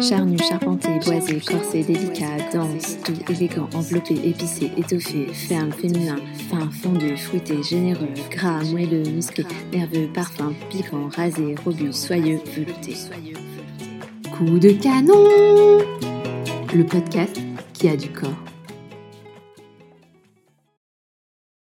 Charnu, charpenté, boisé, corsé, délicat, dense, doux, élégant, enveloppé, épicé, étoffé, ferme, féminin, fin, fondu, fruité, généreux, gras, moelleux, musclé, nerveux, parfum, piquant, rasé, robuste, soyeux, velouté. Coup de canon Le podcast qui a du corps.